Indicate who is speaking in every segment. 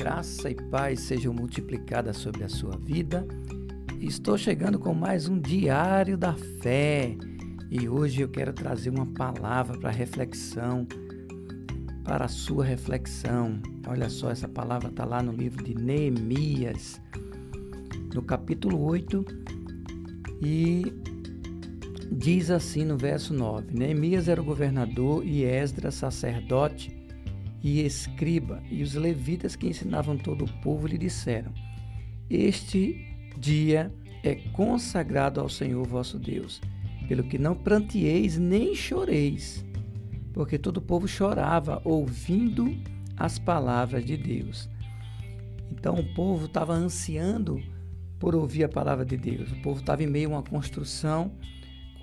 Speaker 1: graça e paz sejam multiplicadas sobre a sua vida. Estou chegando com mais um Diário da Fé e hoje eu quero trazer uma palavra para reflexão, para a sua reflexão. Olha só, essa palavra está lá no livro de Neemias, no capítulo 8, e diz assim no verso 9: Neemias era o governador e Esdras, sacerdote e escriba, e os levitas que ensinavam todo o povo lhe disseram: Este dia é consagrado ao Senhor vosso Deus, pelo que não prantieis nem choreis, porque todo o povo chorava ouvindo as palavras de Deus. Então o povo estava ansiando por ouvir a palavra de Deus. O povo estava em meio a uma construção,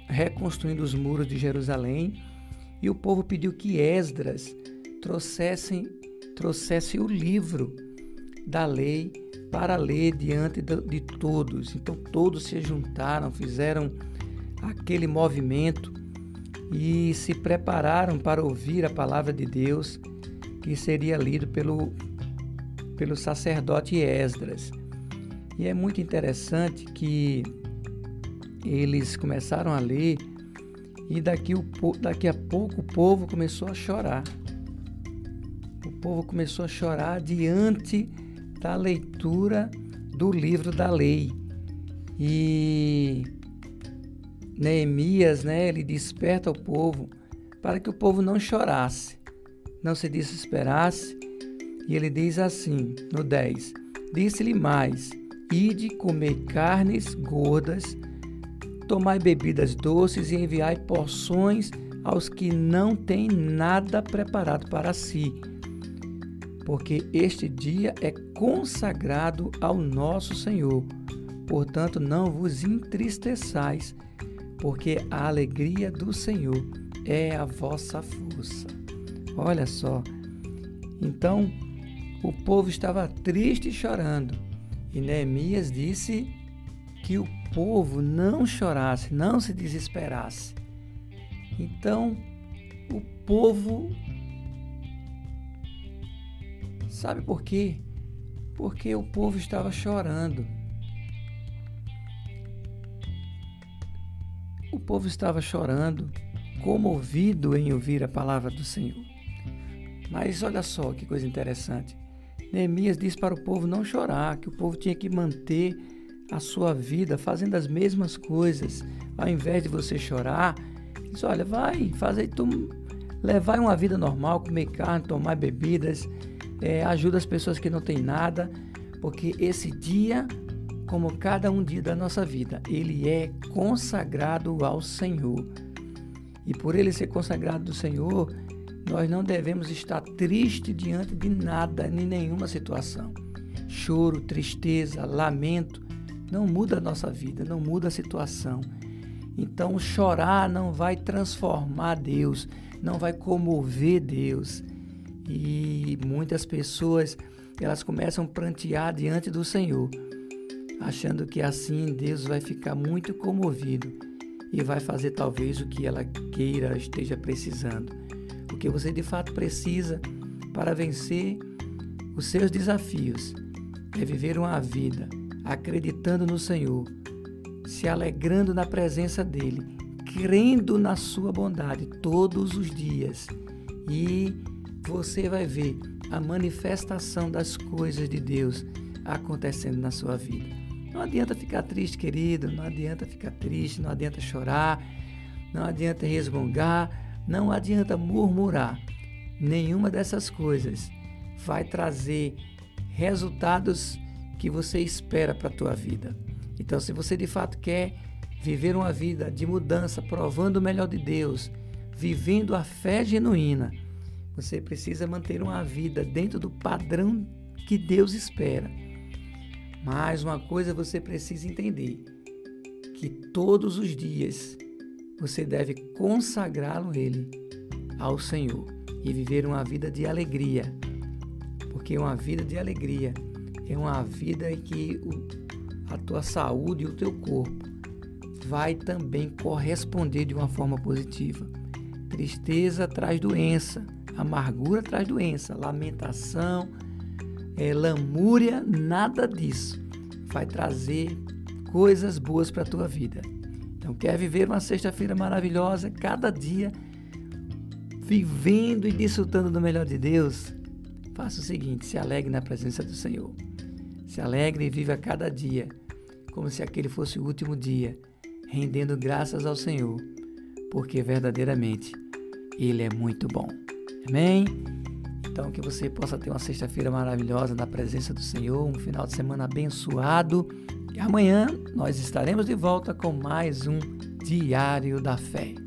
Speaker 1: reconstruindo os muros de Jerusalém, e o povo pediu que Esdras trouxessem, trouxesse o livro da lei para ler diante de todos. Então todos se juntaram, fizeram aquele movimento e se prepararam para ouvir a palavra de Deus que seria lido pelo, pelo sacerdote Esdras. E é muito interessante que eles começaram a ler e daqui, o, daqui a pouco o povo começou a chorar o povo começou a chorar diante da leitura do livro da lei. E Neemias, né, ele desperta o povo para que o povo não chorasse, não se desesperasse. E ele diz assim, no 10: Disse-lhe mais: Ide comer carnes gordas, tomai bebidas doces e enviai porções aos que não têm nada preparado para si porque este dia é consagrado ao nosso Senhor. Portanto, não vos entristeçais, porque a alegria do Senhor é a vossa força. Olha só. Então, o povo estava triste e chorando. E Neemias disse que o povo não chorasse, não se desesperasse. Então, o povo Sabe por quê? Porque o povo estava chorando. O povo estava chorando, comovido em ouvir a palavra do Senhor. Mas olha só que coisa interessante. Neemias disse para o povo não chorar, que o povo tinha que manter a sua vida fazendo as mesmas coisas. Ao invés de você chorar, diz: olha, vai fazer tu levar uma vida normal, comer carne, tomar bebidas, é, ajuda as pessoas que não têm nada, porque esse dia, como cada um dia da nossa vida, ele é consagrado ao Senhor. E por ele ser consagrado ao Senhor, nós não devemos estar tristes diante de nada, nem nenhuma situação. Choro, tristeza, lamento não muda a nossa vida, não muda a situação. Então, chorar não vai transformar Deus, não vai comover Deus. E muitas pessoas elas começam a prantear diante do Senhor, achando que assim Deus vai ficar muito comovido e vai fazer talvez o que ela queira, esteja precisando. O que você de fato precisa para vencer os seus desafios é viver uma vida acreditando no Senhor, se alegrando na presença dele, crendo na sua bondade todos os dias e você vai ver a manifestação das coisas de Deus acontecendo na sua vida. Não adianta ficar triste, querido, não adianta ficar triste, não adianta chorar, não adianta resmungar, não adianta murmurar. Nenhuma dessas coisas vai trazer resultados que você espera para a tua vida. Então, se você de fato quer viver uma vida de mudança, provando o melhor de Deus, vivendo a fé genuína, você precisa manter uma vida dentro do padrão que Deus espera. Mas uma coisa você precisa entender: que todos os dias você deve consagrá-lo ele ao Senhor e viver uma vida de alegria. Porque uma vida de alegria é uma vida em que a tua saúde e o teu corpo vai também corresponder de uma forma positiva. Tristeza traz doença, Amargura traz doença, lamentação, é, lamúria, nada disso vai trazer coisas boas para a tua vida. Então, quer viver uma sexta-feira maravilhosa, cada dia vivendo e desfrutando do melhor de Deus? Faça o seguinte: se alegre na presença do Senhor. Se alegre e viva cada dia como se aquele fosse o último dia, rendendo graças ao Senhor, porque verdadeiramente Ele é muito bom. Amém? Então, que você possa ter uma sexta-feira maravilhosa na presença do Senhor, um final de semana abençoado. E amanhã nós estaremos de volta com mais um Diário da Fé.